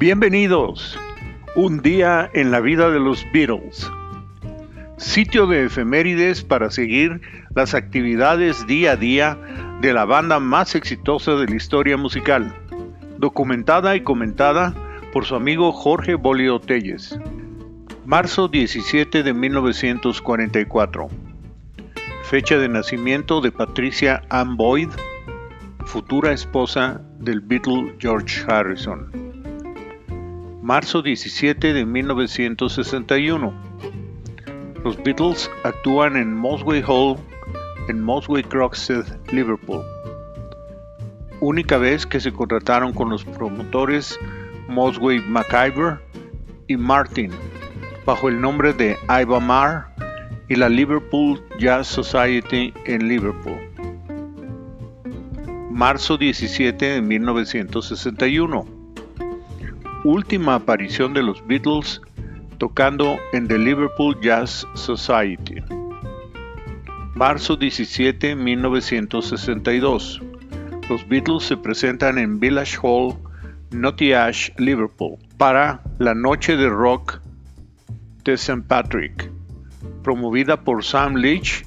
Bienvenidos. Un día en la vida de los Beatles. Sitio de efemérides para seguir las actividades día a día de la banda más exitosa de la historia musical, documentada y comentada por su amigo Jorge Bolio Telles. Marzo 17 de 1944. Fecha de nacimiento de Patricia Ann Boyd, futura esposa del Beatle George Harrison. Marzo 17 de 1961. Los Beatles actúan en Mosway Hall, en Mosway Croxteth, Liverpool. Única vez que se contrataron con los promotores Mosway MacIver y Martin, bajo el nombre de Iva Mar y la Liverpool Jazz Society en Liverpool. Marzo 17 de 1961. Última aparición de los Beatles tocando en The Liverpool Jazz Society. Marzo 17, 1962. Los Beatles se presentan en Village Hall, Ash, Liverpool, para la Noche de Rock de St. Patrick, promovida por Sam Leach,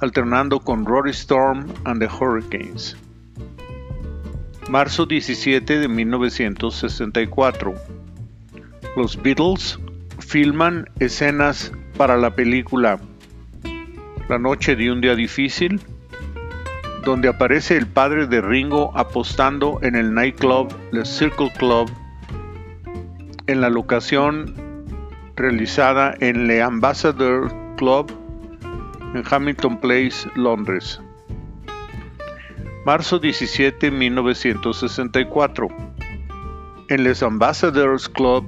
alternando con Rory Storm and the Hurricanes. Marzo 17 de 1964. Los Beatles filman escenas para la película La noche de un día difícil, donde aparece el padre de Ringo apostando en el nightclub The Circle Club en la locación realizada en The Ambassador Club en Hamilton Place, Londres. Marzo 17, 1964. En Les Ambassadors Club,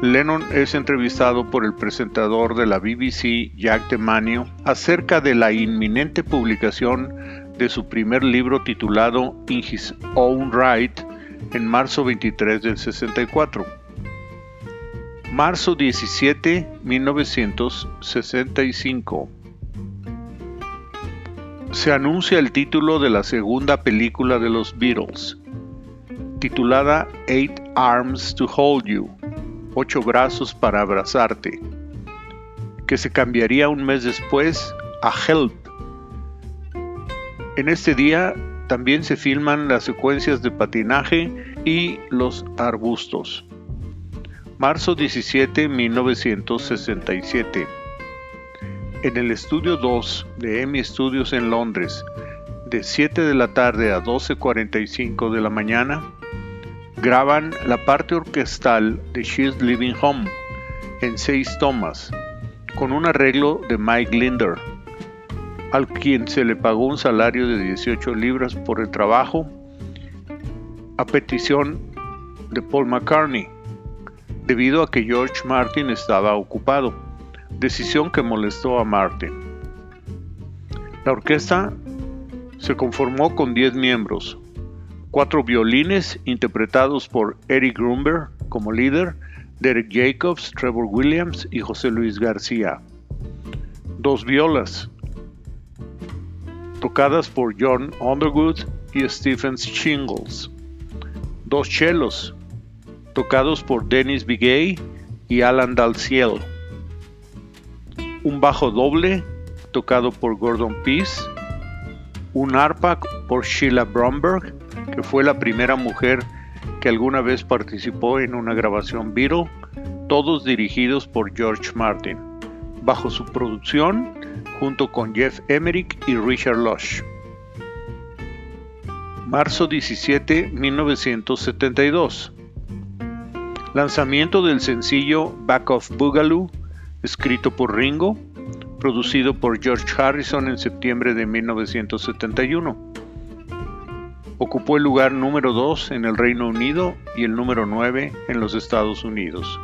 Lennon es entrevistado por el presentador de la BBC, Jack DeManio, acerca de la inminente publicación de su primer libro titulado In His Own Right en marzo 23 del 64. Marzo 17, 1965. Se anuncia el título de la segunda película de los Beatles, titulada Eight Arms to Hold You, Ocho Brazos para Abrazarte, que se cambiaría un mes después a Help. En este día también se filman las secuencias de patinaje y los arbustos. Marzo 17, 1967. En el estudio 2 de EMI Studios en Londres, de 7 de la tarde a 12.45 de la mañana, graban la parte orquestal de She's Living Home en seis tomas, con un arreglo de Mike Linder, al quien se le pagó un salario de 18 libras por el trabajo, a petición de Paul McCartney debido a que George Martin estaba ocupado, decisión que molestó a Martin. La orquesta se conformó con 10 miembros, cuatro violines interpretados por Eric Grumber como líder, Derek Jacobs, Trevor Williams y José Luis García, dos violas, tocadas por John Underwood y Stephen Shingles, dos chelos, tocados por Dennis Bigay y Alan Dalziel. Un bajo doble, tocado por Gordon Peace. Un arpa por Sheila Bromberg, que fue la primera mujer que alguna vez participó en una grabación Beatle, todos dirigidos por George Martin, bajo su producción junto con Jeff Emerick y Richard Lush. Marzo 17, 1972. Lanzamiento del sencillo Back of Boogaloo, escrito por Ringo, producido por George Harrison en septiembre de 1971. Ocupó el lugar número 2 en el Reino Unido y el número 9 en los Estados Unidos.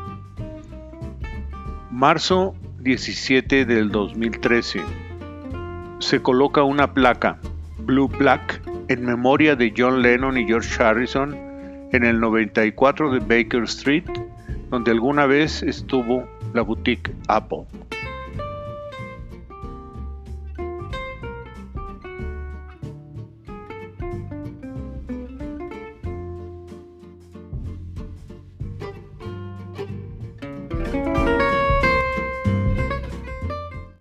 Marzo 17 del 2013. Se coloca una placa, Blue Black, en memoria de John Lennon y George Harrison en el 94 de Baker Street, donde alguna vez estuvo la boutique Apple.